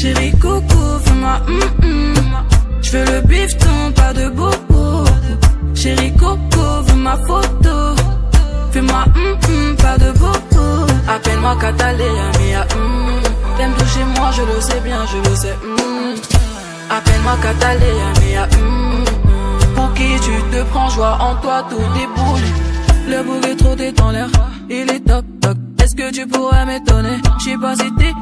Chérie coucou, fais-moi hum hum. Je veux le bifton, pas de bobo. Chérie coco, veux ma photo. Fais-moi hum hum, pas de bobo. Appelle-moi Catalina, mia hum. T'aimes toucher moi, je le sais bien, je le sais hum. Appelle-moi Catalina, mia hum. Pour qui tu te prends, joie en toi, tout déboule. Le bouc est trop l'air, il est top top. Est-ce que tu pourrais m'étonner? je J'sais pas si t'es